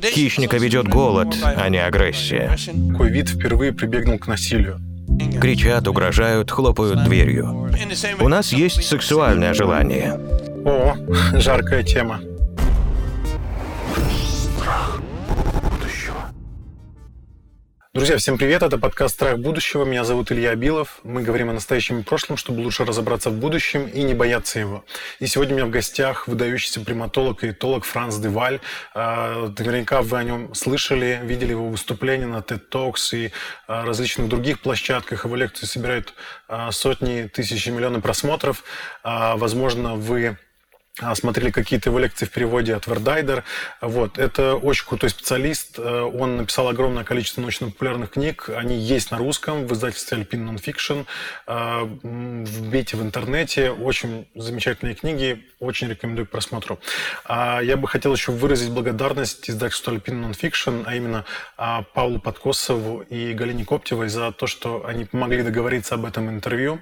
Хищника ведет голод, а не агрессия. Какой вид впервые прибегнул к насилию? Кричат, угрожают, хлопают дверью. У нас есть сексуальное желание. О, жаркая тема. Друзья, всем привет! Это подкаст «Страх будущего». Меня зовут Илья Абилов. Мы говорим о настоящем и прошлом, чтобы лучше разобраться в будущем и не бояться его. И сегодня у меня в гостях выдающийся приматолог и этолог Франц Деваль. А, наверняка вы о нем слышали, видели его выступления на TED Talks и а, различных других площадках. Его лекции собирают а, сотни, тысячи, миллионы просмотров. Возможно, вы смотрели какие-то его лекции в переводе от Вердайдер. Вот. Это очень крутой специалист. Э, он написал огромное количество научно-популярных книг. Они есть на русском в издательстве Alpine Nonfiction. Вбейте в интернете. Очень замечательные книги. Очень рекомендую к просмотру. А, я бы хотел еще выразить благодарность издательству Alpine Nonfiction, а именно а, Павлу Подкосову и Галине Коптевой за то, что они помогли договориться об этом интервью.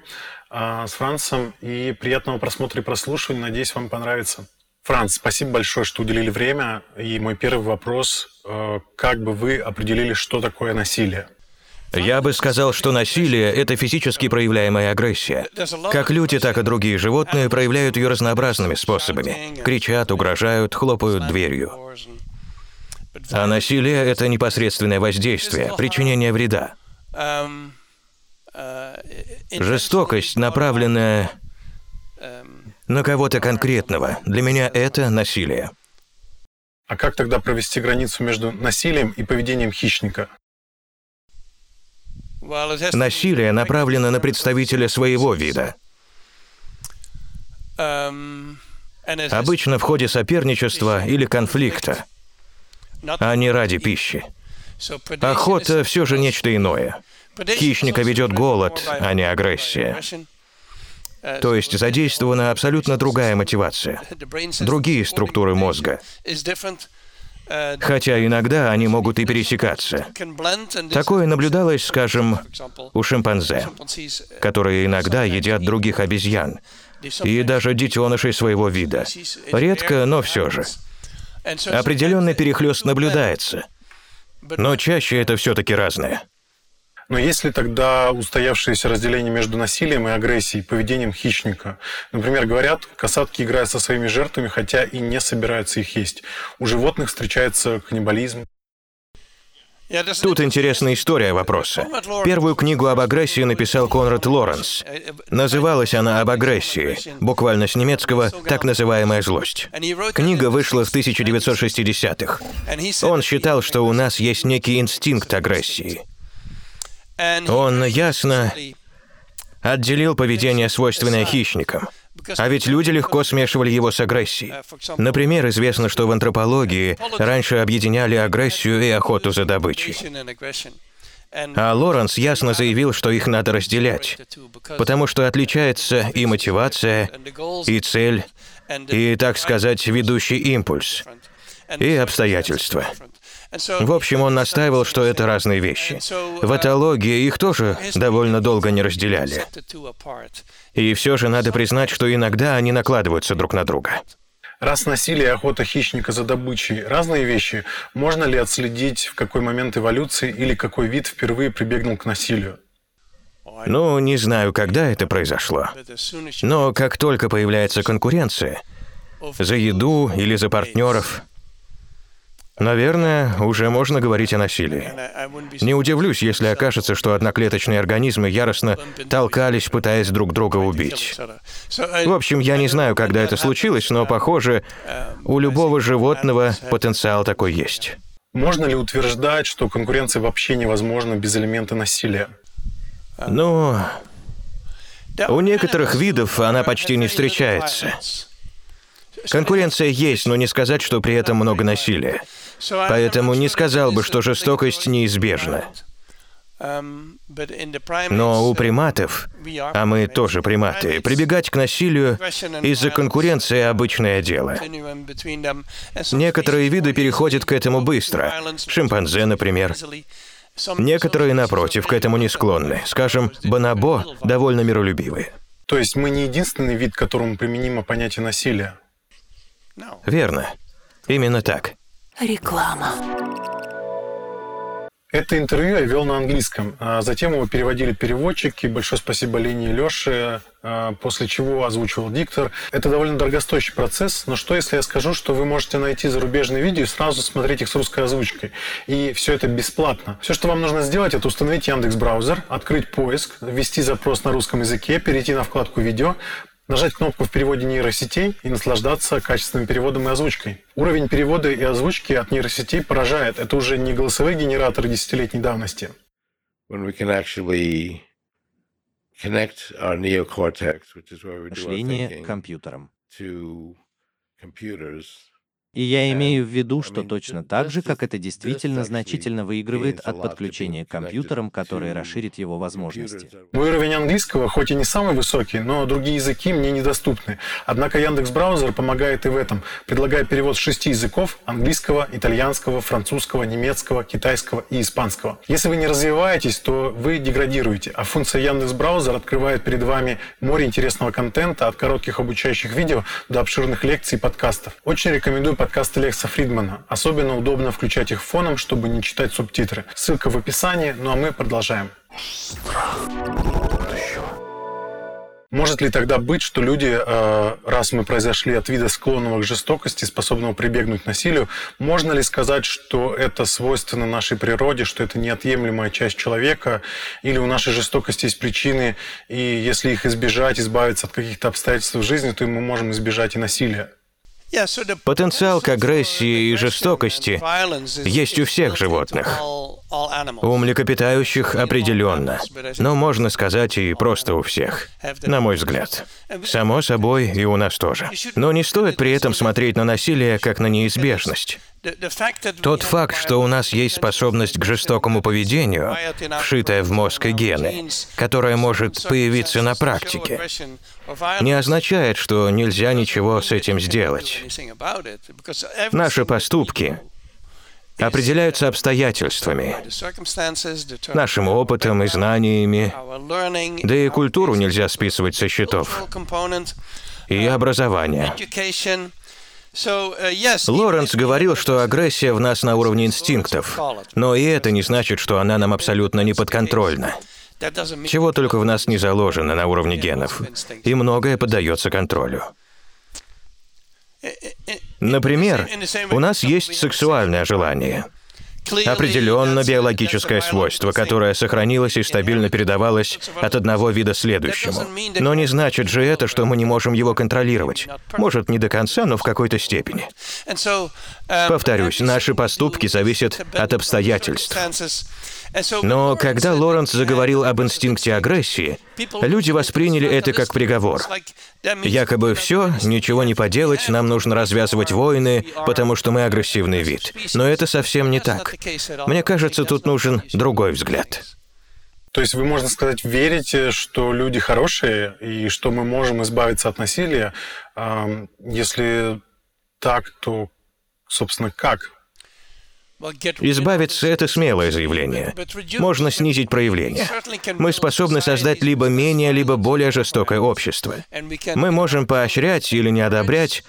А, с Францем. И приятного просмотра и прослушивания. Надеюсь, вам понравится. Франц, спасибо большое, что уделили время. И мой первый вопрос. Э, как бы вы определили, что такое насилие? Я бы сказал, что насилие – это физически проявляемая агрессия. Как люди, так и другие животные проявляют ее разнообразными способами. Кричат, угрожают, хлопают дверью. А насилие – это непосредственное воздействие, причинение вреда. Жестокость, направленная на кого-то конкретного, для меня это насилие. А как тогда провести границу между насилием и поведением хищника? Насилие направлено на представителя своего вида. Обычно в ходе соперничества или конфликта, а не ради пищи. Охота все же нечто иное. Хищника ведет голод, а не агрессия. То есть задействована абсолютно другая мотивация, другие структуры мозга. Хотя иногда они могут и пересекаться. Такое наблюдалось, скажем, у шимпанзе, которые иногда едят других обезьян, и даже детенышей своего вида. Редко, но все же. Определенный перехлест наблюдается, но чаще это все-таки разное. Но есть ли тогда устоявшееся разделение между насилием и агрессией, поведением хищника? Например, говорят, касатки играют со своими жертвами, хотя и не собираются их есть. У животных встречается каннибализм. Тут интересная история вопроса. Первую книгу об агрессии написал Конрад Лоренс. Называлась она «Об агрессии», буквально с немецкого «Так называемая злость». Книга вышла в 1960-х. Он считал, что у нас есть некий инстинкт агрессии. Он ясно отделил поведение, свойственное хищникам. А ведь люди легко смешивали его с агрессией. Например, известно, что в антропологии раньше объединяли агрессию и охоту за добычей. А Лоренс ясно заявил, что их надо разделять, потому что отличается и мотивация, и цель, и, так сказать, ведущий импульс, и обстоятельства. В общем, он настаивал, что это разные вещи. В этологии их тоже довольно долго не разделяли. И все же надо признать, что иногда они накладываются друг на друга. Раз насилие и охота хищника за добычей – разные вещи, можно ли отследить, в какой момент эволюции или какой вид впервые прибегнул к насилию? Ну, не знаю, когда это произошло. Но как только появляется конкуренция за еду или за партнеров, Наверное, уже можно говорить о насилии. Не удивлюсь, если окажется, что одноклеточные организмы яростно толкались, пытаясь друг друга убить. В общем, я не знаю, когда это случилось, но, похоже, у любого животного потенциал такой есть. Можно ли утверждать, что конкуренция вообще невозможна без элемента насилия? Ну, у некоторых видов она почти не встречается. Конкуренция есть, но не сказать, что при этом много насилия. Поэтому не сказал бы, что жестокость неизбежна. Но у приматов, а мы тоже приматы, прибегать к насилию из-за конкуренции – обычное дело. Некоторые виды переходят к этому быстро. Шимпанзе, например. Некоторые, напротив, к этому не склонны. Скажем, бонобо довольно миролюбивые. То есть мы не единственный вид, которому применимо понятие насилия? Верно. Именно так. Реклама. Это интервью я вел на английском. А затем его переводили переводчики. Большое спасибо Лене и Леше, а, после чего озвучивал диктор. Это довольно дорогостоящий процесс, но что если я скажу, что вы можете найти зарубежные видео и сразу смотреть их с русской озвучкой? И все это бесплатно. Все, что вам нужно сделать, это установить Яндекс браузер, открыть поиск, ввести запрос на русском языке, перейти на вкладку «Видео», нажать кнопку в переводе нейросетей и наслаждаться качественным переводом и озвучкой. Уровень перевода и озвучки от нейросетей поражает. Это уже не голосовые генераторы десятилетней давности. Мышление компьютером. И я имею в виду, что точно так же, как это действительно значительно выигрывает от подключения к компьютерам, которые расширит его возможности. Мой уровень английского, хоть и не самый высокий, но другие языки мне недоступны. Однако Яндекс Браузер помогает и в этом, предлагая перевод с шести языков – английского, итальянского, французского, немецкого, китайского и испанского. Если вы не развиваетесь, то вы деградируете, а функция Яндекс Браузер открывает перед вами море интересного контента от коротких обучающих видео до обширных лекций и подкастов. Очень рекомендую подкасты Лекса Фридмана. Особенно удобно включать их фоном, чтобы не читать субтитры. Ссылка в описании, ну а мы продолжаем. Может ли тогда быть, что люди, э, раз мы произошли от вида склонного к жестокости, способного прибегнуть к насилию, можно ли сказать, что это свойственно нашей природе, что это неотъемлемая часть человека, или у нашей жестокости есть причины, и если их избежать, избавиться от каких-то обстоятельств в жизни, то мы можем избежать и насилия? Потенциал к агрессии и жестокости есть у всех животных. У млекопитающих определенно, но можно сказать и просто у всех, на мой взгляд. Само собой, и у нас тоже. Но не стоит при этом смотреть на насилие как на неизбежность. Тот факт, что у нас есть способность к жестокому поведению, вшитая в мозг и гены, которая может появиться на практике, не означает, что нельзя ничего с этим сделать. Наши поступки определяются обстоятельствами, нашим опытом и знаниями, да и культуру нельзя списывать со счетов, и образование. Лоренс говорил, что агрессия в нас на уровне инстинктов, но и это не значит, что она нам абсолютно не подконтрольна. Чего только в нас не заложено на уровне генов, и многое поддается контролю. Например, у нас есть сексуальное желание – Определенно биологическое свойство, которое сохранилось и стабильно передавалось от одного вида следующему. Но не значит же это, что мы не можем его контролировать. Может, не до конца, но в какой-то степени. Повторюсь, наши поступки зависят от обстоятельств. Но когда Лоренс заговорил об инстинкте агрессии, люди восприняли это как приговор. Якобы все, ничего не поделать, нам нужно развязывать войны, потому что мы агрессивный вид. Но это совсем не так. Мне кажется, тут нужен другой взгляд. То есть вы, можно сказать, верите, что люди хорошие и что мы можем избавиться от насилия? Если так, то, собственно, как? Избавиться — это смелое заявление. Можно снизить проявление. Мы способны создать либо менее, либо более жестокое общество. Мы можем поощрять или не одобрять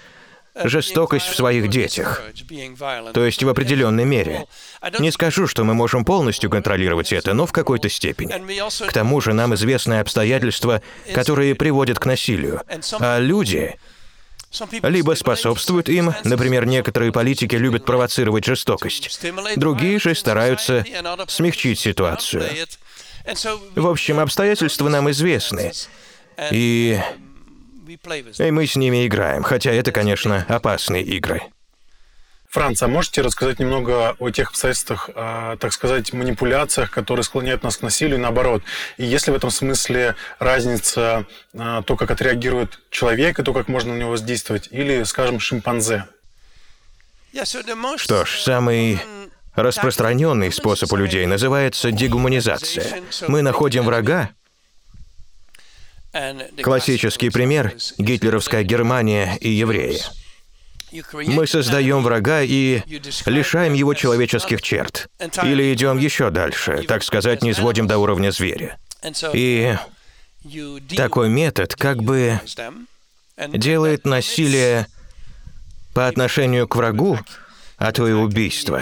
жестокость в своих детях, то есть в определенной мере. Не скажу, что мы можем полностью контролировать это, но в какой-то степени. К тому же нам известны обстоятельства, которые приводят к насилию, а люди либо способствуют им, например, некоторые политики любят провоцировать жестокость, другие же стараются смягчить ситуацию. В общем, обстоятельства нам известны, и, и мы с ними играем, хотя это, конечно, опасные игры. Франц, а можете рассказать немного о тех обстоятельствах, э, так сказать, манипуляциях, которые склоняют нас к насилию, наоборот? И есть ли в этом смысле разница э, то, как отреагирует человек, и то, как можно на него воздействовать, или, скажем, шимпанзе? Что ж, самый распространенный способ у людей называется дегуманизация. Мы находим врага, Классический пример – гитлеровская Германия и евреи – мы создаем врага и лишаем его человеческих черт. Или идем еще дальше, так сказать, не сводим до уровня зверя. И такой метод как бы делает насилие по отношению к врагу а то и убийство,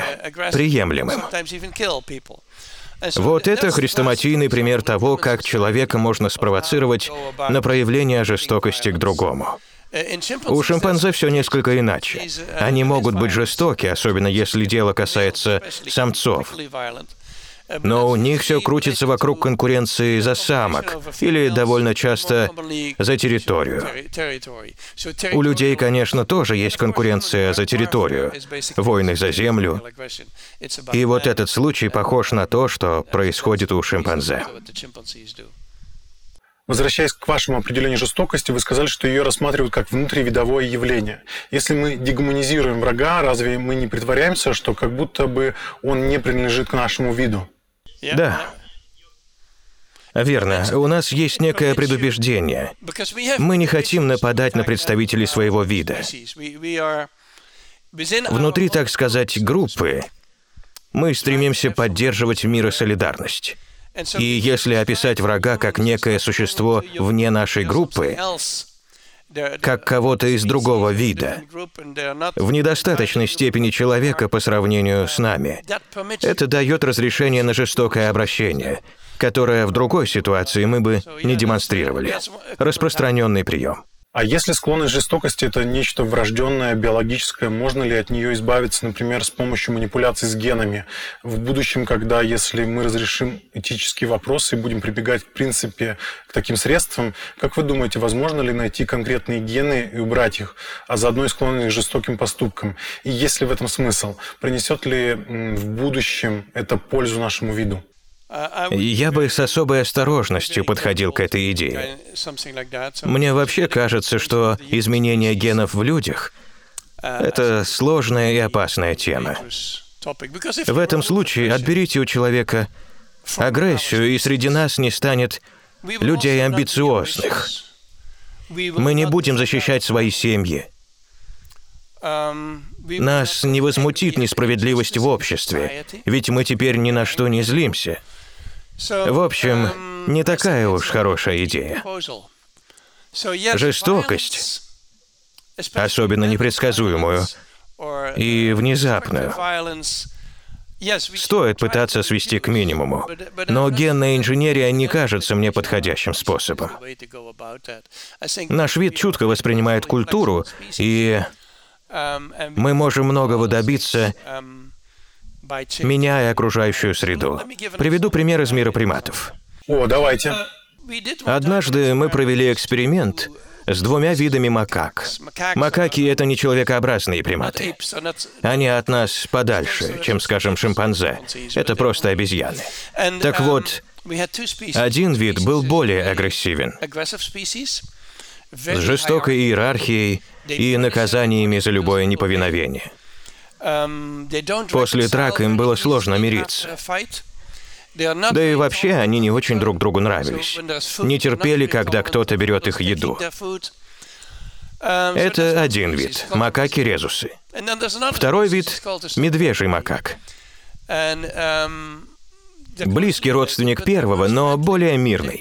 приемлемым. Вот это хрестоматийный пример того, как человека можно спровоцировать на проявление жестокости к другому. У шимпанзе все несколько иначе. Они могут быть жестоки, особенно если дело касается самцов. Но у них все крутится вокруг конкуренции за самок или довольно часто за территорию. У людей, конечно, тоже есть конкуренция за территорию, войны за землю. И вот этот случай похож на то, что происходит у шимпанзе. Возвращаясь к вашему определению жестокости, вы сказали, что ее рассматривают как внутривидовое явление. Если мы дегуманизируем врага, разве мы не притворяемся, что как будто бы он не принадлежит к нашему виду? Да. Верно. У нас есть некое предубеждение. Мы не хотим нападать на представителей своего вида. Внутри, так сказать, группы мы стремимся поддерживать мир и солидарность. И если описать врага как некое существо вне нашей группы, как кого-то из другого вида, в недостаточной степени человека по сравнению с нами. Это дает разрешение на жестокое обращение, которое в другой ситуации мы бы не демонстрировали. Распространенный прием. А если склонность жестокости – это нечто врожденное, биологическое, можно ли от нее избавиться, например, с помощью манипуляций с генами? В будущем, когда, если мы разрешим этические вопросы и будем прибегать, в принципе, к таким средствам, как вы думаете, возможно ли найти конкретные гены и убрать их, а заодно и склонность к жестоким поступкам? И есть ли в этом смысл? Принесет ли в будущем это пользу нашему виду? Я бы с особой осторожностью подходил к этой идее. Мне вообще кажется, что изменение генов в людях — это сложная и опасная тема. В этом случае отберите у человека агрессию, и среди нас не станет людей амбициозных. Мы не будем защищать свои семьи. Нас не возмутит несправедливость в обществе, ведь мы теперь ни на что не злимся. В общем, не такая уж хорошая идея. Жестокость, особенно непредсказуемую и внезапную, стоит пытаться свести к минимуму. Но генная инженерия не кажется мне подходящим способом. Наш вид чутко воспринимает культуру, и мы можем многого добиться, меняя окружающую среду. Приведу пример из мира приматов. О, давайте. Однажды мы провели эксперимент с двумя видами макак. Макаки — это не человекообразные приматы. Они от нас подальше, чем, скажем, шимпанзе. Это просто обезьяны. Так вот, один вид был более агрессивен, с жестокой иерархией и наказаниями за любое неповиновение. После драк им было сложно мириться. Да и вообще они не очень друг другу нравились. Не терпели, когда кто-то берет их еду. Это один вид – макаки-резусы. Второй вид – медвежий макак. Близкий родственник первого, но более мирный.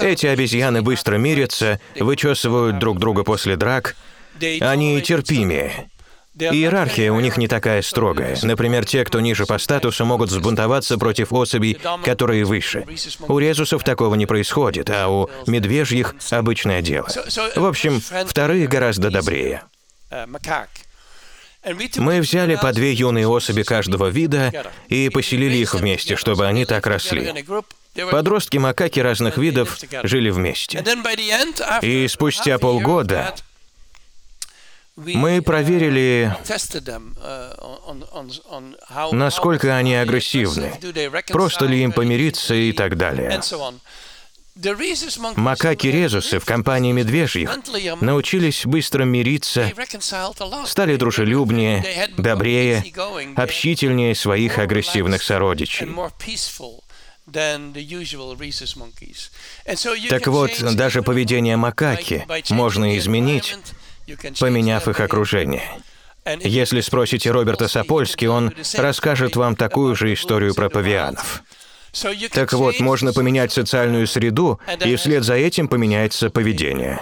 Эти обезьяны быстро мирятся, вычесывают друг друга после драк. Они терпимее. Иерархия у них не такая строгая. Например, те, кто ниже по статусу, могут взбунтоваться против особей, которые выше. У резусов такого не происходит, а у медвежьих — обычное дело. В общем, вторые гораздо добрее. Мы взяли по две юные особи каждого вида и поселили их вместе, чтобы они так росли. Подростки макаки разных видов жили вместе. И спустя полгода мы проверили, насколько они агрессивны, просто ли им помириться и так далее. Макаки-резусы в компании медвежьих научились быстро мириться, стали дружелюбнее, добрее, общительнее своих агрессивных сородичей. Так вот, даже поведение макаки можно изменить, поменяв их окружение. Если спросите Роберта Сапольски, он расскажет вам такую же историю про павианов. Так вот, можно поменять социальную среду, и вслед за этим поменяется поведение.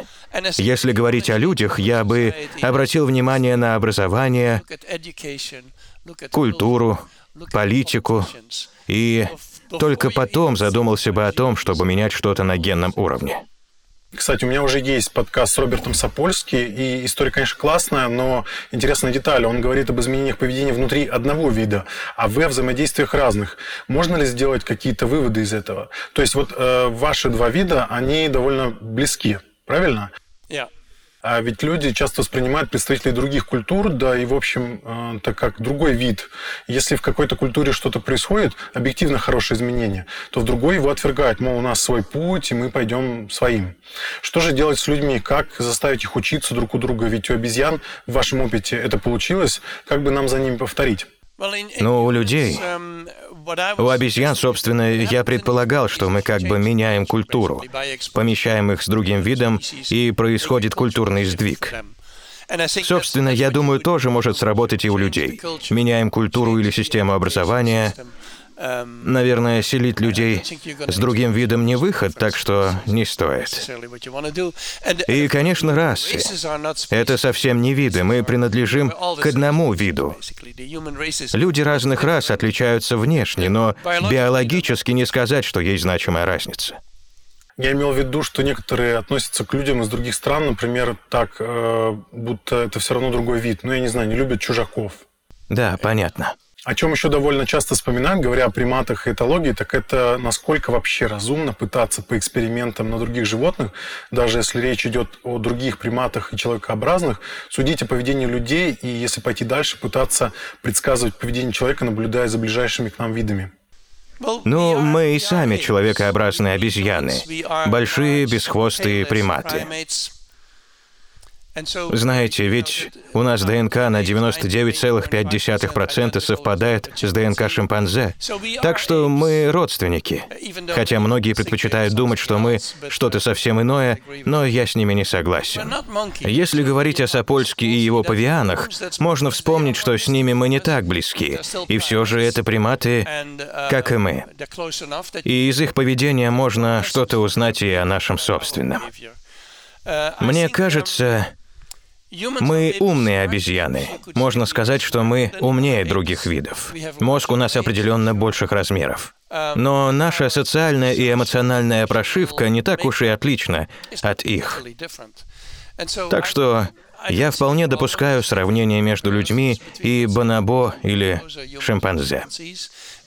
Если говорить о людях, я бы обратил внимание на образование, культуру, политику и только потом задумался бы о том, чтобы менять что-то на генном уровне. Кстати, у меня уже есть подкаст с Робертом Сапольски, и история, конечно, классная, но интересная деталь. Он говорит об изменениях поведения внутри одного вида, а о взаимодействиях разных. Можно ли сделать какие-то выводы из этого? То есть вот э, ваши два вида, они довольно близки, правильно? А ведь люди часто воспринимают представителей других культур, да и, в общем, э, так как другой вид. Если в какой-то культуре что-то происходит, объективно хорошее изменение, то в другой его отвергают, мол, у нас свой путь, и мы пойдем своим. Что же делать с людьми? Как заставить их учиться друг у друга? Ведь у обезьян в вашем опыте это получилось. Как бы нам за ними повторить? Но у людей, у обезьян, собственно, я предполагал, что мы как бы меняем культуру, помещаем их с другим видом, и происходит культурный сдвиг. Собственно, я думаю, тоже может сработать и у людей. Меняем культуру или систему образования, Наверное, селить людей с другим видом не выход, так что не стоит. И, конечно, расы. Это совсем не виды, мы принадлежим к одному виду. Люди разных рас отличаются внешне, но биологически не сказать, что есть значимая разница. Я имел в виду, что некоторые относятся к людям из других стран, например, так, э, будто это все равно другой вид. Ну, я не знаю, не любят чужаков. Да, понятно. О чем еще довольно часто вспоминают, говоря о приматах и этологии, так это насколько вообще разумно пытаться по экспериментам на других животных, даже если речь идет о других приматах и человекообразных, судить о поведении людей и, если пойти дальше, пытаться предсказывать поведение человека, наблюдая за ближайшими к нам видами. Ну, мы и сами человекообразные обезьяны, большие бесхвостые приматы. Знаете, ведь у нас ДНК на 99,5% совпадает с ДНК шимпанзе. Так что мы родственники. Хотя многие предпочитают думать, что мы что-то совсем иное, но я с ними не согласен. Если говорить о Сапольске и его павианах, можно вспомнить, что с ними мы не так близки. И все же это приматы, как и мы. И из их поведения можно что-то узнать и о нашем собственном. Мне кажется, мы умные обезьяны. Можно сказать, что мы умнее других видов. Мозг у нас определенно больших размеров. Но наша социальная и эмоциональная прошивка не так уж и отлична от их. Так что я вполне допускаю сравнение между людьми и бонобо или шимпанзе.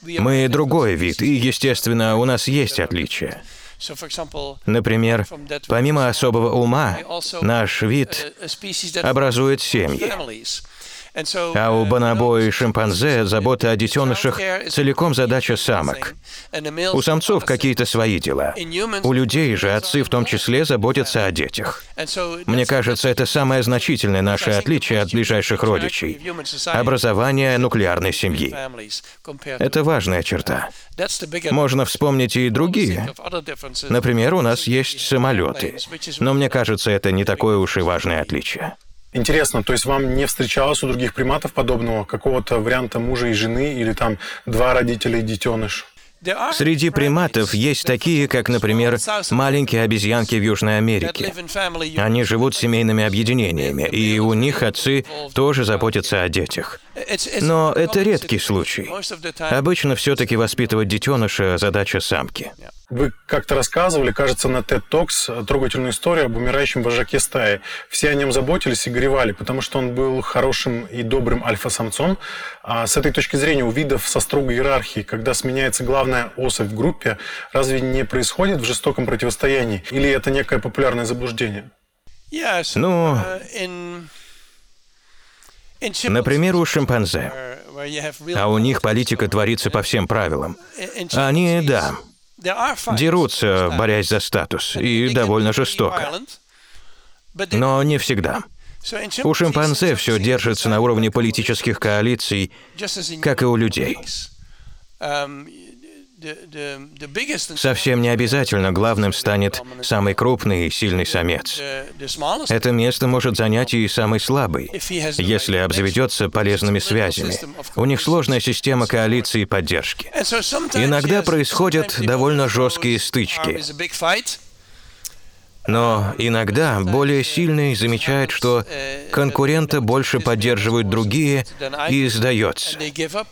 Мы другой вид, и, естественно, у нас есть отличия. Например, помимо особого ума, наш вид образует семьи. А у бонобо и шимпанзе забота о детенышах целиком задача самок. У самцов какие-то свои дела. У людей же отцы в том числе заботятся о детях. Мне кажется, это самое значительное наше отличие от ближайших родичей. Образование нуклеарной семьи. Это важная черта. Можно вспомнить и другие. Например, у нас есть самолеты. Но мне кажется, это не такое уж и важное отличие. Интересно, то есть вам не встречалось у других приматов подобного, какого-то варианта мужа и жены, или там два родителя и детеныш? Среди приматов есть такие, как, например, маленькие обезьянки в Южной Америке. Они живут семейными объединениями, и у них отцы тоже заботятся о детях. Но это редкий случай. Обычно все-таки воспитывать детеныша – задача самки. Вы как-то рассказывали, кажется, на TED Talks трогательную историю об умирающем вожаке стаи. Все о нем заботились и горевали, потому что он был хорошим и добрым альфа-самцом. А с этой точки зрения у видов со строгой иерархией, когда сменяется главная особь в группе, разве не происходит в жестоком противостоянии? Или это некое популярное заблуждение? Ну, например, у шимпанзе. А у них политика творится по всем правилам. Они, да, дерутся, борясь за статус, и довольно жестоко. Но не всегда. У шимпанзе все держится на уровне политических коалиций, как и у людей. Совсем не обязательно главным станет самый крупный и сильный самец. Это место может занять и самый слабый, если обзаведется полезными связями. У них сложная система коалиции и поддержки. Иногда происходят довольно жесткие стычки. Но иногда более сильный замечает, что конкурента больше поддерживают другие и сдается.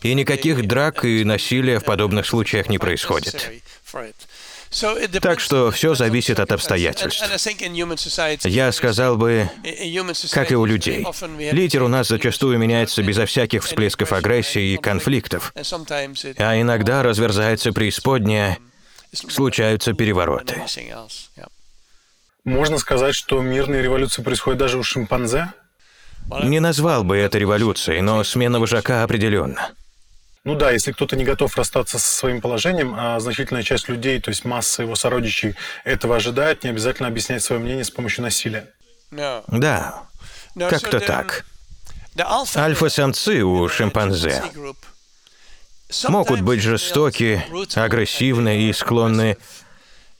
И никаких драк и насилия в подобных случаях не происходит. Так что все зависит от обстоятельств. Я сказал бы, как и у людей. Лидер у нас зачастую меняется безо всяких всплесков агрессии и конфликтов. А иногда разверзается преисподняя, случаются перевороты. Можно сказать, что мирные революции происходят даже у шимпанзе? Не назвал бы это революцией, но смена вожака определенно. Ну да, если кто-то не готов расстаться со своим положением, а значительная часть людей, то есть масса его сородичей, этого ожидает, не обязательно объяснять свое мнение с помощью насилия. Да, как-то так. Альфа-самцы у шимпанзе могут быть жестоки, агрессивны и склонны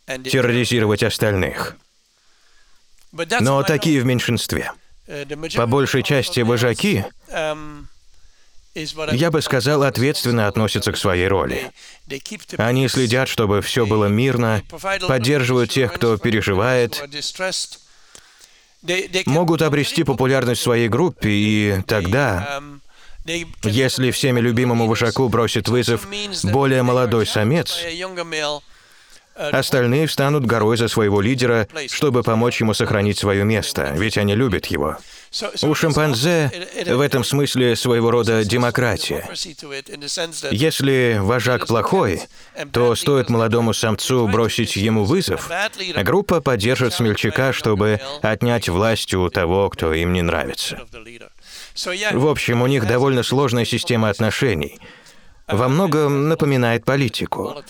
терроризировать остальных. Но такие в меньшинстве. По большей части вожаки я бы сказал, ответственно относятся к своей роли. Они следят, чтобы все было мирно, поддерживают тех, кто переживает, могут обрести популярность в своей группе, и тогда, если всеми любимому вожаку бросит вызов более молодой самец, Остальные встанут горой за своего лидера, чтобы помочь ему сохранить свое место, ведь они любят его. У шимпанзе в этом смысле своего рода демократия. Если вожак плохой, то стоит молодому самцу бросить ему вызов, группа поддержит смельчака, чтобы отнять власть у того, кто им не нравится. В общем, у них довольно сложная система отношений — во многом напоминает политику.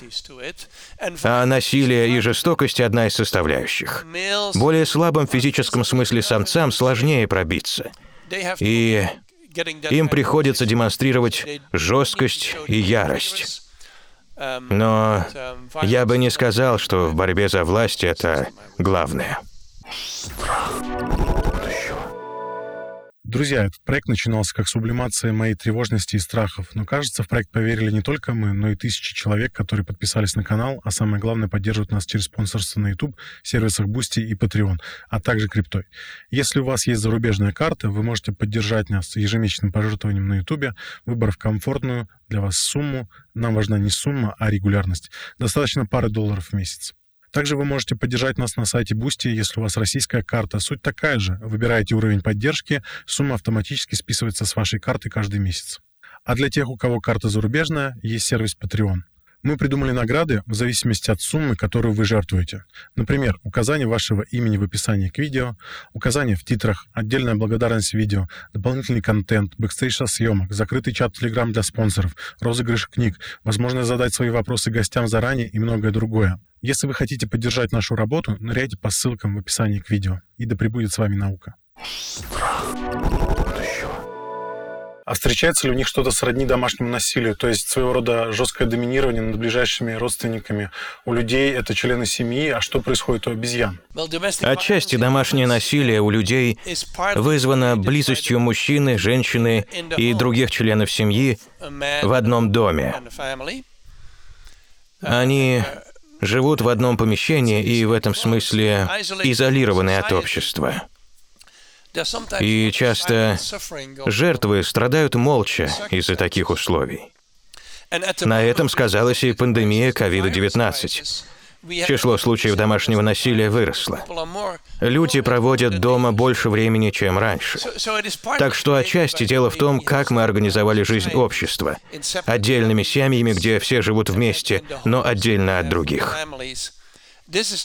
А насилие и жестокость — одна из составляющих. Более слабым в физическом смысле самцам сложнее пробиться. И им приходится демонстрировать жесткость и ярость. Но я бы не сказал, что в борьбе за власть это главное. Друзья, этот проект начинался как сублимация моей тревожности и страхов, но кажется, в проект поверили не только мы, но и тысячи человек, которые подписались на канал, а самое главное, поддерживают нас через спонсорство на YouTube, сервисах Boosty и Patreon, а также криптой. Если у вас есть зарубежная карта, вы можете поддержать нас ежемесячным пожертвованием на YouTube, выбрав комфортную для вас сумму. Нам важна не сумма, а регулярность. Достаточно пары долларов в месяц. Также вы можете поддержать нас на сайте Boosty, если у вас российская карта. Суть такая же. Выбираете уровень поддержки, сумма автоматически списывается с вашей карты каждый месяц. А для тех, у кого карта зарубежная, есть сервис Patreon. Мы придумали награды в зависимости от суммы, которую вы жертвуете. Например, указание вашего имени в описании к видео, указание в титрах, отдельная благодарность видео, дополнительный контент, бэкстейдж съемок, закрытый чат Telegram для спонсоров, розыгрыш книг, возможность задать свои вопросы гостям заранее и многое другое. Если вы хотите поддержать нашу работу, ныряйте по ссылкам в описании к видео. И да пребудет с вами наука. А встречается ли у них что-то сродни домашнему насилию, то есть своего рода жесткое доминирование над ближайшими родственниками? У людей это члены семьи, а что происходит у обезьян? Отчасти домашнее насилие у людей вызвано близостью мужчины, женщины и других членов семьи в одном доме. Они живут в одном помещении и в этом смысле изолированы от общества. И часто жертвы страдают молча из-за таких условий. На этом сказалась и пандемия COVID-19. Число случаев домашнего насилия выросло. Люди проводят дома больше времени, чем раньше. Так что отчасти дело в том, как мы организовали жизнь общества. Отдельными семьями, где все живут вместе, но отдельно от других.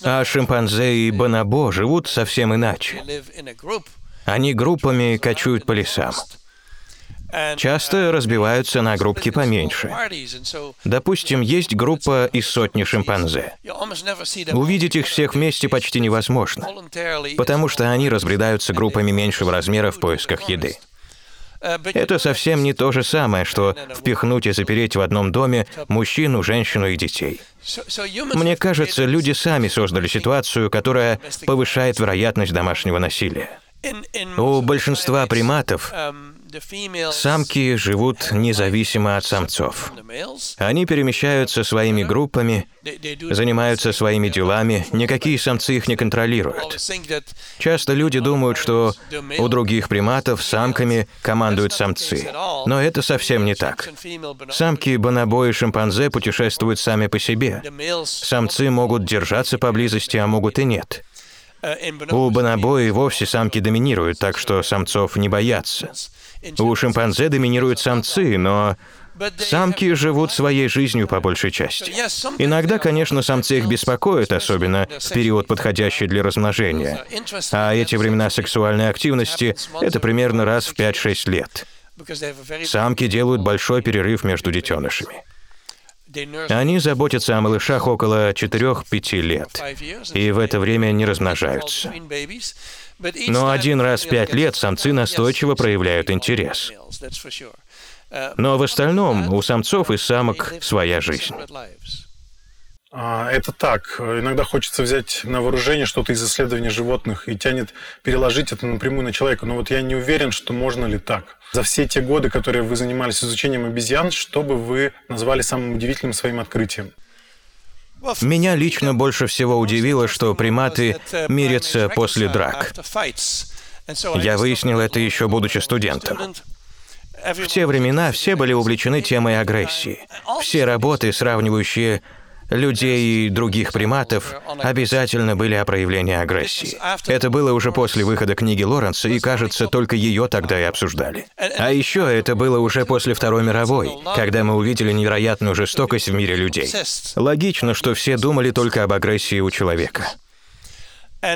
А шимпанзе и бонобо живут совсем иначе. Они группами кочуют по лесам часто разбиваются на группки поменьше. Допустим, есть группа из сотни шимпанзе. Увидеть их всех вместе почти невозможно, потому что они разбредаются группами меньшего размера в поисках еды. Это совсем не то же самое, что впихнуть и запереть в одном доме мужчину, женщину и детей. Мне кажется, люди сами создали ситуацию, которая повышает вероятность домашнего насилия. У большинства приматов самки живут независимо от самцов. Они перемещаются своими группами, занимаются своими делами, никакие самцы их не контролируют. Часто люди думают, что у других приматов самками командуют самцы, но это совсем не так. Самки бонобо и шимпанзе путешествуют сами по себе. Самцы могут держаться поблизости, а могут и нет. У бонобо и вовсе самки доминируют, так что самцов не боятся. У шимпанзе доминируют самцы, но Самки живут своей жизнью по большей части. Иногда, конечно, самцы их беспокоят, особенно в период, подходящий для размножения. А эти времена сексуальной активности — это примерно раз в 5-6 лет. Самки делают большой перерыв между детенышами. Они заботятся о малышах около 4-5 лет, и в это время не размножаются. Но один раз в пять лет самцы настойчиво проявляют интерес. Но в остальном у самцов и самок своя жизнь. А, это так. Иногда хочется взять на вооружение что-то из исследований животных и тянет переложить это напрямую на человека. Но вот я не уверен, что можно ли так. За все те годы, которые вы занимались изучением обезьян, что бы вы назвали самым удивительным своим открытием? Меня лично больше всего удивило, что приматы мирятся после драк. Я выяснил это еще будучи студентом. В те времена все были увлечены темой агрессии. Все работы, сравнивающие людей и других приматов обязательно были о проявлении агрессии. Это было уже после выхода книги Лоренса, и, кажется, только ее тогда и обсуждали. А еще это было уже после Второй мировой, когда мы увидели невероятную жестокость в мире людей. Логично, что все думали только об агрессии у человека.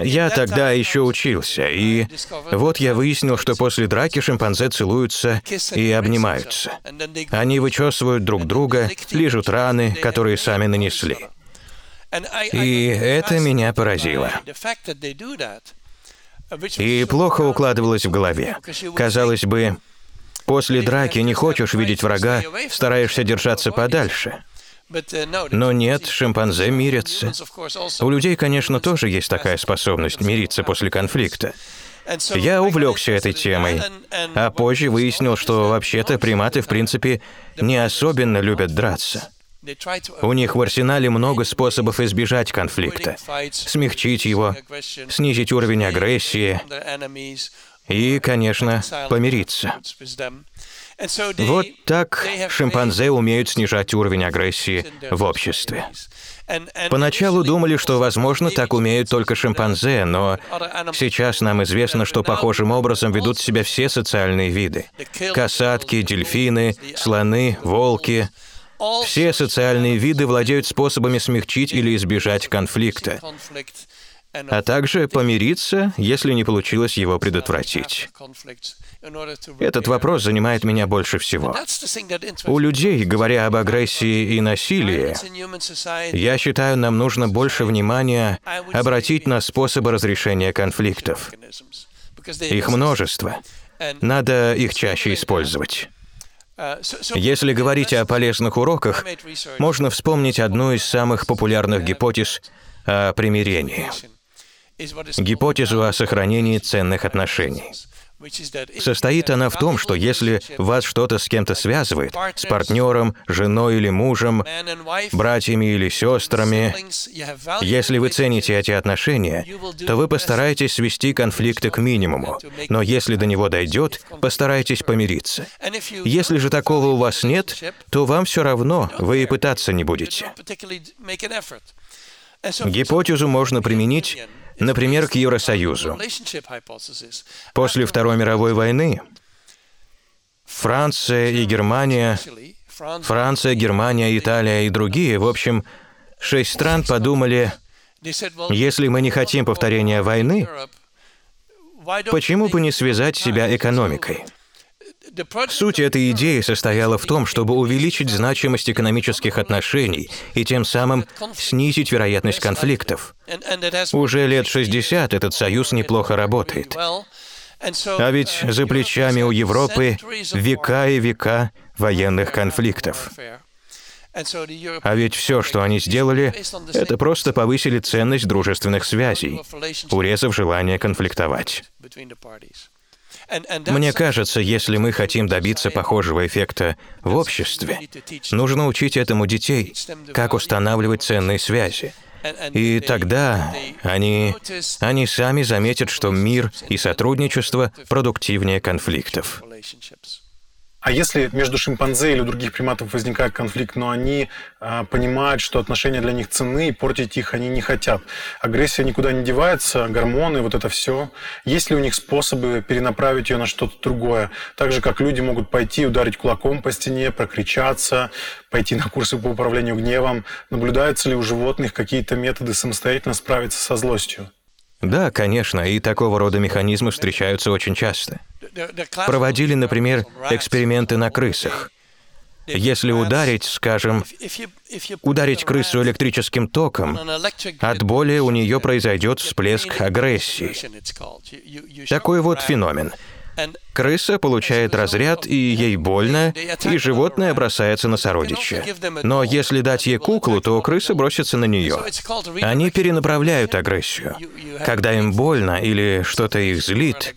Я тогда еще учился, и вот я выяснил, что после драки шимпанзе целуются и обнимаются. Они вычесывают друг друга, лижут раны, которые сами нанесли. И это меня поразило. И плохо укладывалось в голове. Казалось бы, после драки не хочешь видеть врага, стараешься держаться подальше. Но нет, шимпанзе мирятся. У людей, конечно, тоже есть такая способность мириться после конфликта. Я увлекся этой темой, а позже выяснил, что вообще-то приматы, в принципе, не особенно любят драться. У них в арсенале много способов избежать конфликта, смягчить его, снизить уровень агрессии и, конечно, помириться. Вот так шимпанзе умеют снижать уровень агрессии в обществе. Поначалу думали, что, возможно, так умеют только шимпанзе, но сейчас нам известно, что похожим образом ведут себя все социальные виды. Касатки, дельфины, слоны, волки. Все социальные виды владеют способами смягчить или избежать конфликта а также помириться, если не получилось его предотвратить. Этот вопрос занимает меня больше всего. У людей, говоря об агрессии и насилии, я считаю, нам нужно больше внимания обратить на способы разрешения конфликтов. Их множество. Надо их чаще использовать. Если говорить о полезных уроках, можно вспомнить одну из самых популярных гипотез о примирении — гипотезу о сохранении ценных отношений. Состоит она в том, что если вас что-то с кем-то связывает, с партнером, женой или мужем, братьями или сестрами, если вы цените эти отношения, то вы постараетесь свести конфликты к минимуму. Но если до него дойдет, постарайтесь помириться. Если же такого у вас нет, то вам все равно, вы и пытаться не будете. Гипотезу можно применить Например, к Евросоюзу. После Второй мировой войны Франция и Германия, Франция, Германия, Италия и другие, в общем, шесть стран подумали, если мы не хотим повторения войны, почему бы не связать себя экономикой? Суть этой идеи состояла в том, чтобы увеличить значимость экономических отношений и тем самым снизить вероятность конфликтов. Уже лет 60 этот союз неплохо работает. А ведь за плечами у Европы века и века военных конфликтов. А ведь все, что они сделали, это просто повысили ценность дружественных связей, урезав желание конфликтовать. Мне кажется, если мы хотим добиться похожего эффекта в обществе, нужно учить этому детей, как устанавливать ценные связи. И тогда они, они сами заметят, что мир и сотрудничество продуктивнее конфликтов. А если между шимпанзе или других приматов возникает конфликт, но они а, понимают, что отношения для них ценны, и портить их они не хотят. Агрессия никуда не девается, гормоны, вот это все. Есть ли у них способы перенаправить ее на что-то другое? Так же, как люди могут пойти ударить кулаком по стене, прокричаться, пойти на курсы по управлению гневом. Наблюдаются ли у животных какие-то методы самостоятельно справиться со злостью? Да, конечно, и такого рода механизмы встречаются очень часто. Проводили, например, эксперименты на крысах. Если ударить, скажем, ударить крысу электрическим током, от боли у нее произойдет всплеск агрессии. Такой вот феномен — Крыса получает разряд, и ей больно, и животное бросается на сородича. Но если дать ей куклу, то крыса бросится на нее. Они перенаправляют агрессию. Когда им больно или что-то их злит,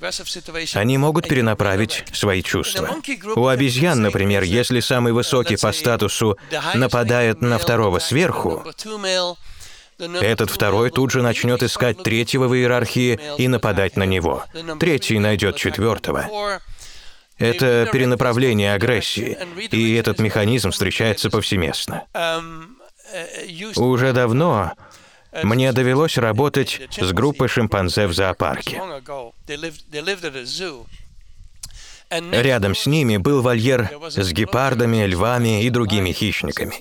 они могут перенаправить свои чувства. У обезьян, например, если самый высокий по статусу нападает на второго сверху, этот второй тут же начнет искать третьего в иерархии и нападать на него. Третий найдет четвертого. Это перенаправление агрессии, и этот механизм встречается повсеместно. Уже давно мне довелось работать с группой шимпанзе в зоопарке. Рядом с ними был вольер с гепардами, львами и другими хищниками.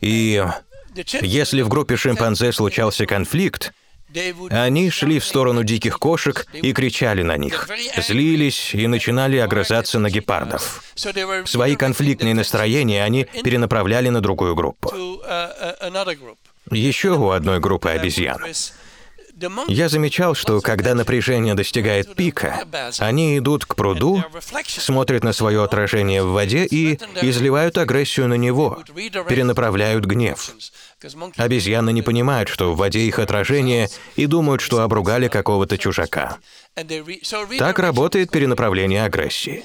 И если в группе шимпанзе случался конфликт, они шли в сторону диких кошек и кричали на них, злились и начинали огрызаться на гепардов. Свои конфликтные настроения они перенаправляли на другую группу. Еще у одной группы обезьян я замечал, что когда напряжение достигает пика, они идут к пруду, смотрят на свое отражение в воде и изливают агрессию на него, перенаправляют гнев. Обезьяны не понимают, что в воде их отражение, и думают, что обругали какого-то чужака. Так работает перенаправление агрессии.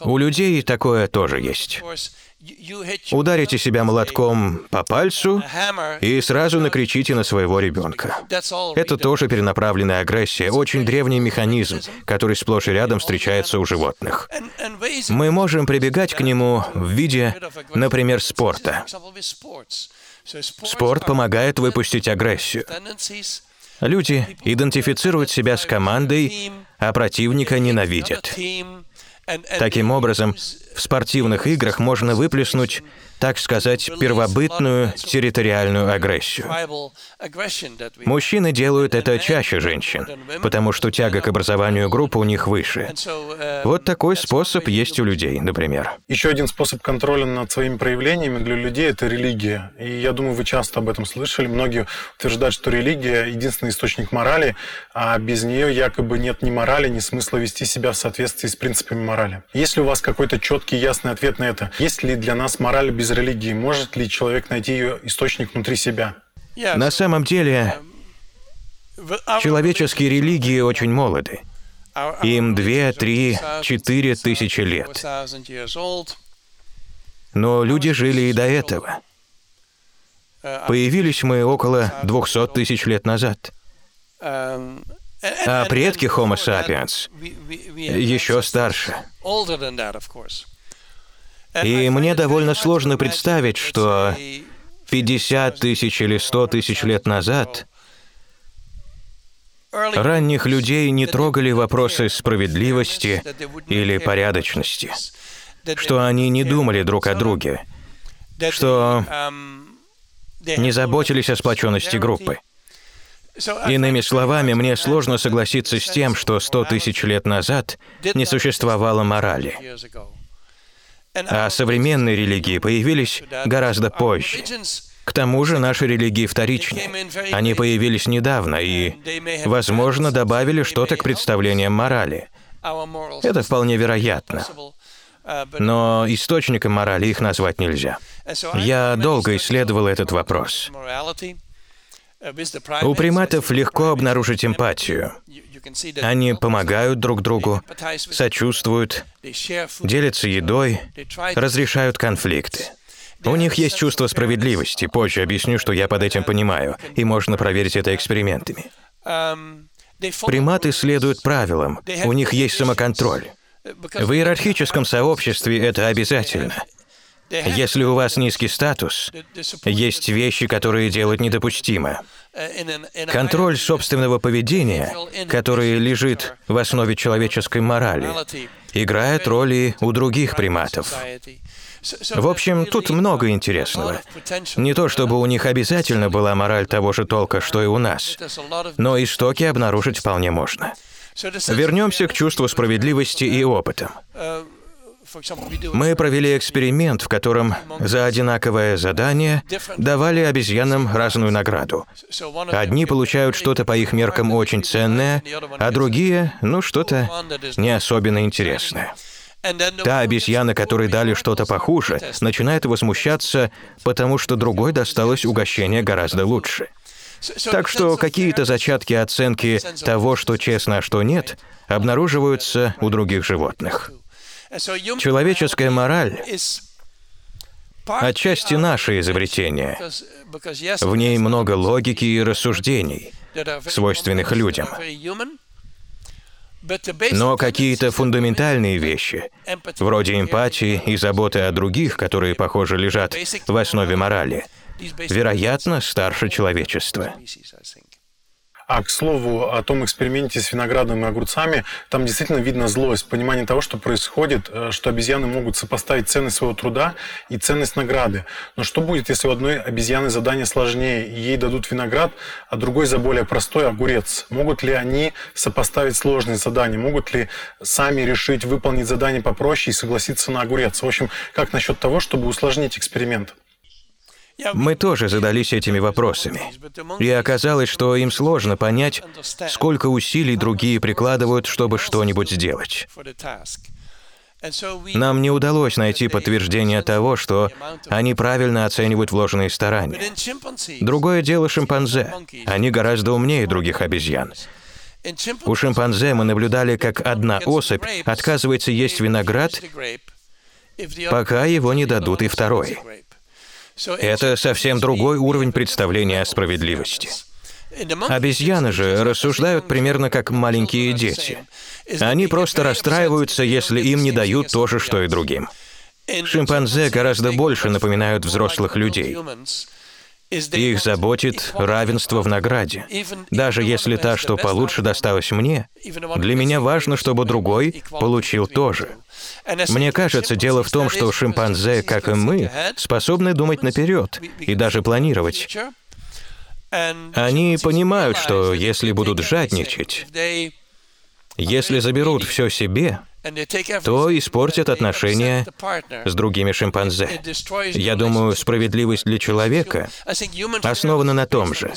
У людей такое тоже есть. Ударите себя молотком по пальцу и сразу накричите на своего ребенка. Это тоже перенаправленная агрессия, очень древний механизм, который сплошь и рядом встречается у животных. Мы можем прибегать к нему в виде, например, спорта. Спорт помогает выпустить агрессию. Люди идентифицируют себя с командой, а противника ненавидят. Таким образом, в спортивных играх можно выплеснуть так сказать, первобытную территориальную агрессию. Мужчины делают это чаще женщин, потому что тяга к образованию группы у них выше. Вот такой способ есть у людей, например. Еще один способ контроля над своими проявлениями для людей – это религия. И я думаю, вы часто об этом слышали. Многие утверждают, что религия – единственный источник морали, а без нее якобы нет ни морали, ни смысла вести себя в соответствии с принципами морали. Есть ли у вас какой-то четкий, ясный ответ на это? Есть ли для нас мораль без религии? Может ли человек найти ее источник внутри себя? На самом деле, человеческие религии очень молоды. Им две, три, четыре тысячи лет. Но люди жили и до этого. Появились мы около 200 тысяч лет назад. А предки Homo sapiens еще старше. И мне довольно сложно представить, что 50 тысяч или 100 тысяч лет назад ранних людей не трогали вопросы справедливости или порядочности, что они не думали друг о друге, что не заботились о сплоченности группы. Иными словами, мне сложно согласиться с тем, что 100 тысяч лет назад не существовало морали. А современные религии появились гораздо позже. К тому же наши религии вторичны. Они появились недавно и, возможно, добавили что-то к представлениям морали. Это вполне вероятно. Но источником морали их назвать нельзя. Я долго исследовал этот вопрос. У приматов легко обнаружить эмпатию. Они помогают друг другу, сочувствуют, делятся едой, разрешают конфликты. У них есть чувство справедливости. Позже объясню, что я под этим понимаю, и можно проверить это экспериментами. Приматы следуют правилам, у них есть самоконтроль. В иерархическом сообществе это обязательно. Если у вас низкий статус, есть вещи, которые делать недопустимо. Контроль собственного поведения, который лежит в основе человеческой морали, играет роли у других приматов. В общем, тут много интересного. Не то чтобы у них обязательно была мораль того же толка, что и у нас, но истоки обнаружить вполне можно. Вернемся к чувству справедливости и опытам. Мы провели эксперимент, в котором за одинаковое задание давали обезьянам разную награду. Одни получают что-то по их меркам очень ценное, а другие, ну, что-то не особенно интересное. Та обезьяна, которой дали что-то похуже, начинает возмущаться, потому что другой досталось угощение гораздо лучше. Так что какие-то зачатки оценки того, что честно, а что нет, обнаруживаются у других животных. Человеческая мораль отчасти наше изобретение. В ней много логики и рассуждений, свойственных людям. Но какие-то фундаментальные вещи, вроде эмпатии и заботы о других, которые, похоже, лежат в основе морали, вероятно, старше человечества. А к слову о том эксперименте с виноградом и огурцами, там действительно видно злость, понимание того, что происходит, э, что обезьяны могут сопоставить ценность своего труда и ценность награды. Но что будет, если у одной обезьяны задание сложнее, ей дадут виноград, а другой за более простой огурец? Могут ли они сопоставить сложные задания? Могут ли сами решить выполнить задание попроще и согласиться на огурец? В общем, как насчет того, чтобы усложнить эксперимент? Мы тоже задались этими вопросами. И оказалось, что им сложно понять, сколько усилий другие прикладывают, чтобы что-нибудь сделать. Нам не удалось найти подтверждение того, что они правильно оценивают вложенные старания. Другое дело шимпанзе. Они гораздо умнее других обезьян. У шимпанзе мы наблюдали, как одна особь отказывается есть виноград, пока его не дадут и второй. Это совсем другой уровень представления о справедливости. Обезьяны же рассуждают примерно как маленькие дети. Они просто расстраиваются, если им не дают то же, что и другим. Шимпанзе гораздо больше напоминают взрослых людей. Их заботит равенство в награде. Даже если та, что получше, досталась мне, для меня важно, чтобы другой получил тоже. Мне кажется, дело в том, что шимпанзе, как и мы, способны думать наперед и даже планировать. Они понимают, что если будут жадничать, если заберут все себе, то испортят отношения с другими шимпанзе. Я думаю, справедливость для человека основана на том же.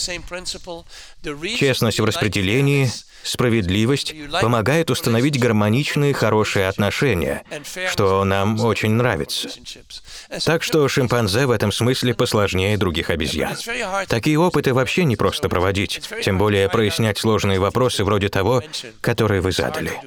Честность в распределении, справедливость помогает установить гармоничные, хорошие отношения, что нам очень нравится. Так что шимпанзе в этом смысле посложнее других обезьян. Такие опыты вообще не просто проводить, тем более прояснять сложные вопросы вроде того, который вы задали.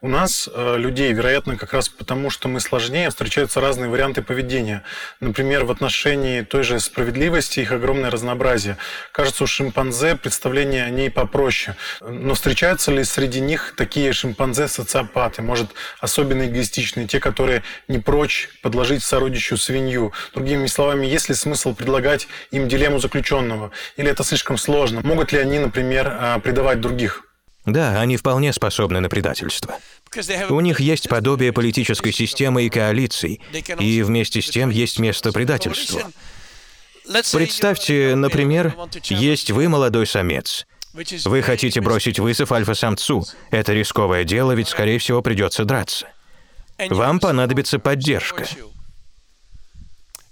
У нас, э, людей, вероятно, как раз потому, что мы сложнее, встречаются разные варианты поведения. Например, в отношении той же справедливости их огромное разнообразие. Кажется, у шимпанзе представление о ней попроще. Но встречаются ли среди них такие шимпанзе-социопаты, может, особенно эгоистичные, те, которые не прочь подложить сородичу свинью? Другими словами, есть ли смысл предлагать им дилемму заключенного? Или это слишком сложно? Могут ли они, например, э, предавать других? Да, они вполне способны на предательство. У них есть подобие политической системы и коалиций, и вместе с тем есть место предательству. Представьте, например, есть вы молодой самец. Вы хотите бросить вызов альфа-самцу. Это рисковое дело, ведь, скорее всего, придется драться. Вам понадобится поддержка.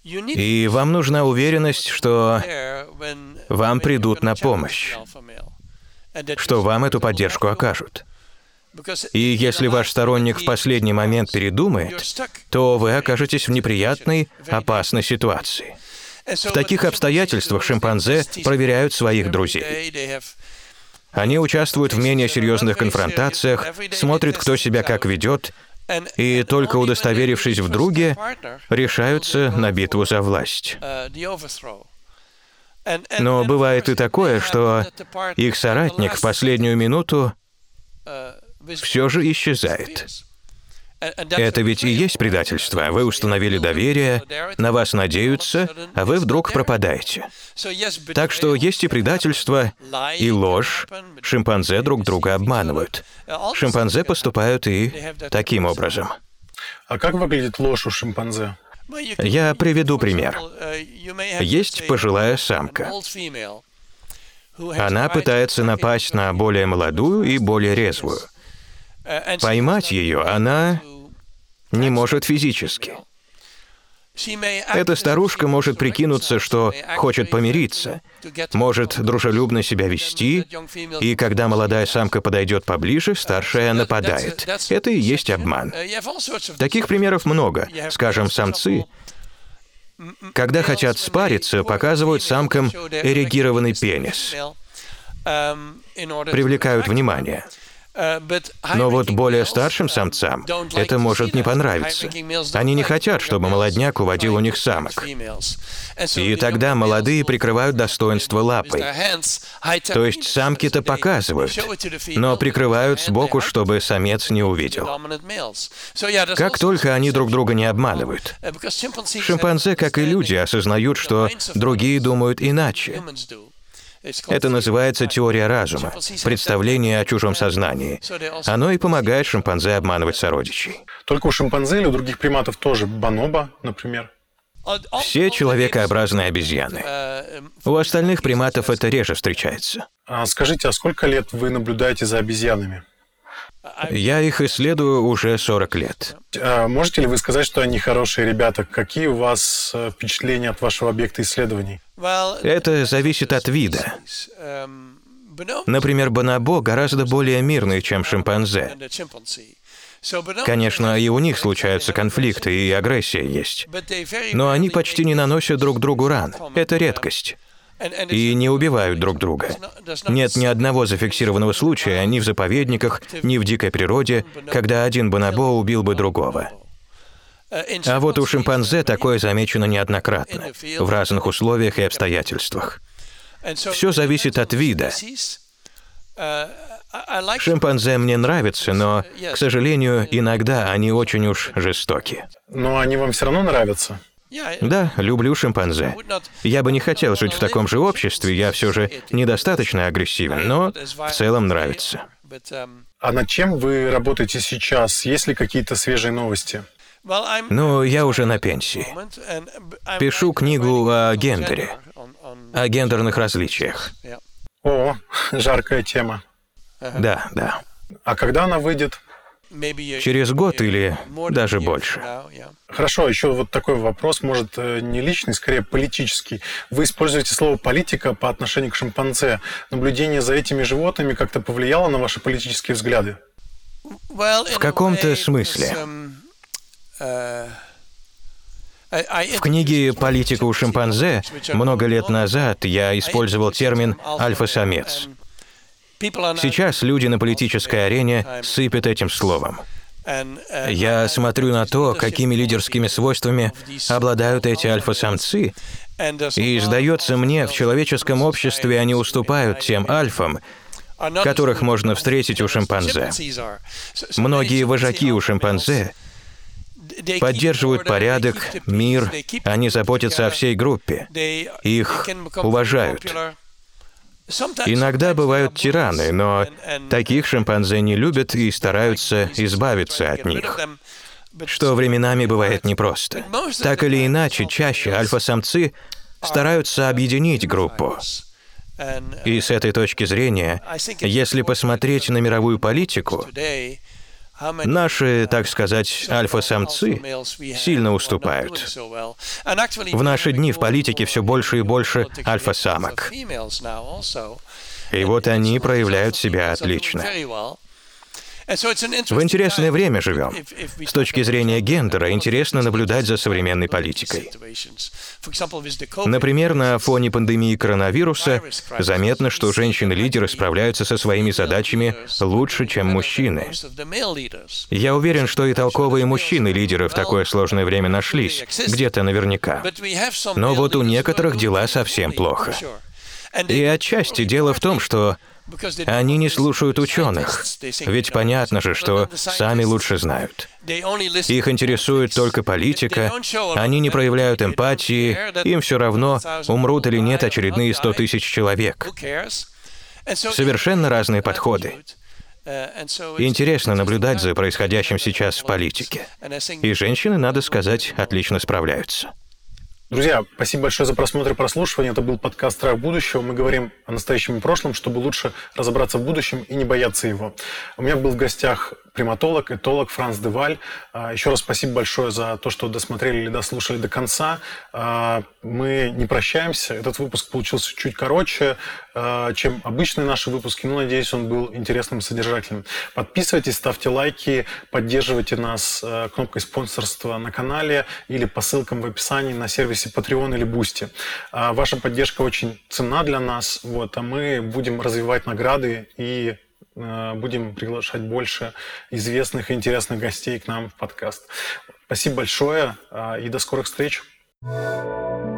И вам нужна уверенность, что вам придут на помощь что вам эту поддержку окажут. И если ваш сторонник в последний момент передумает, то вы окажетесь в неприятной, опасной ситуации. В таких обстоятельствах шимпанзе проверяют своих друзей. Они участвуют в менее серьезных конфронтациях, смотрят, кто себя как ведет, и только удостоверившись в друге, решаются на битву за власть. Но бывает и такое, что их соратник в последнюю минуту все же исчезает. Это ведь и есть предательство. Вы установили доверие, на вас надеются, а вы вдруг пропадаете. Так что есть и предательство, и ложь. Шимпанзе друг друга обманывают. Шимпанзе поступают и таким образом. А как выглядит ложь у шимпанзе? Я приведу пример. Есть пожилая самка. Она пытается напасть на более молодую и более резвую. Поймать ее она не может физически. Эта старушка может прикинуться, что хочет помириться, может дружелюбно себя вести, и когда молодая самка подойдет поближе, старшая нападает. Это и есть обман. Таких примеров много. Скажем, самцы, когда хотят спариться, показывают самкам эрегированный пенис, привлекают внимание. Но вот более старшим самцам это может не понравиться. Они не хотят, чтобы молодняк уводил у них самок. И тогда молодые прикрывают достоинство лапой. То есть самки-то показывают, но прикрывают сбоку, чтобы самец не увидел. Как только они друг друга не обманывают. Шимпанзе, как и люди, осознают, что другие думают иначе. Это называется теория разума, представление о чужом сознании. Оно и помогает шимпанзе обманывать сородичей. Только у шимпанзе или у других приматов тоже бонобо, например? Все человекообразные обезьяны. У остальных приматов это реже встречается. А скажите, а сколько лет вы наблюдаете за обезьянами? Я их исследую уже 40 лет. А можете ли вы сказать, что они хорошие ребята? Какие у вас э, впечатления от вашего объекта исследований? Это зависит от вида. Например, бонобо гораздо более мирный, чем шимпанзе. Конечно, и у них случаются конфликты, и агрессия есть. Но они почти не наносят друг другу ран. Это редкость и не убивают друг друга. Нет ни одного зафиксированного случая ни в заповедниках, ни в дикой природе, когда один бонобо убил бы другого. А вот у шимпанзе такое замечено неоднократно, в разных условиях и обстоятельствах. Все зависит от вида. Шимпанзе мне нравятся, но, к сожалению, иногда они очень уж жестоки. Но они вам все равно нравятся? Да, люблю шимпанзе. Я бы не хотел жить в таком же обществе, я все же недостаточно агрессивен, но в целом нравится. А над чем вы работаете сейчас? Есть ли какие-то свежие новости? Ну, я уже на пенсии. Пишу книгу о гендере, о гендерных различиях. О, жаркая тема. Да, да. А когда она выйдет? Через год или даже больше. Хорошо, еще вот такой вопрос, может, э, не личный, скорее политический. Вы используете слово «политика» по отношению к шимпанзе. Наблюдение за этими животными как-то повлияло на ваши политические взгляды? В каком-то смысле. В книге «Политика у шимпанзе» много лет назад я использовал термин «альфа-самец». Сейчас люди на политической арене сыпят этим словом. Я смотрю на то, какими лидерскими свойствами обладают эти альфа-самцы, и сдается мне, в человеческом обществе они уступают тем альфам, которых можно встретить у шимпанзе. Многие вожаки у шимпанзе поддерживают порядок, мир, они заботятся о всей группе, их уважают. Иногда бывают тираны, но таких шимпанзе не любят и стараются избавиться от них что временами бывает непросто. Так или иначе, чаще альфа-самцы стараются объединить группу. И с этой точки зрения, если посмотреть на мировую политику, Наши, так сказать, альфа-самцы сильно уступают. В наши дни в политике все больше и больше альфа-самок. И вот они проявляют себя отлично. В интересное время живем. С точки зрения гендера интересно наблюдать за современной политикой. Например, на фоне пандемии коронавируса заметно, что женщины-лидеры справляются со своими задачами лучше, чем мужчины. Я уверен, что и толковые мужчины-лидеры в такое сложное время нашлись, где-то наверняка. Но вот у некоторых дела совсем плохо. И отчасти дело в том, что они не слушают ученых, ведь понятно же, что сами лучше знают. Их интересует только политика, они не проявляют эмпатии, им все равно, умрут или нет очередные 100 тысяч человек. Совершенно разные подходы. Интересно наблюдать за происходящим сейчас в политике. И женщины, надо сказать, отлично справляются. Друзья, спасибо большое за просмотр и прослушивание. Это был подкаст «Страх будущего». Мы говорим о настоящем и прошлом, чтобы лучше разобраться в будущем и не бояться его. У меня был в гостях приматолог, этолог Франц Деваль. А, еще раз спасибо большое за то, что досмотрели или дослушали до конца. А, мы не прощаемся. Этот выпуск получился чуть короче, а, чем обычные наши выпуски, но, надеюсь, он был интересным и содержательным. Подписывайтесь, ставьте лайки, поддерживайте нас кнопкой спонсорства на канале или по ссылкам в описании на сервисе Patreon или Boosty. Ваша поддержка очень ценна для нас, вот, а мы будем развивать награды и будем приглашать больше известных и интересных гостей к нам в подкаст. Спасибо большое э, и до скорых встреч. thank you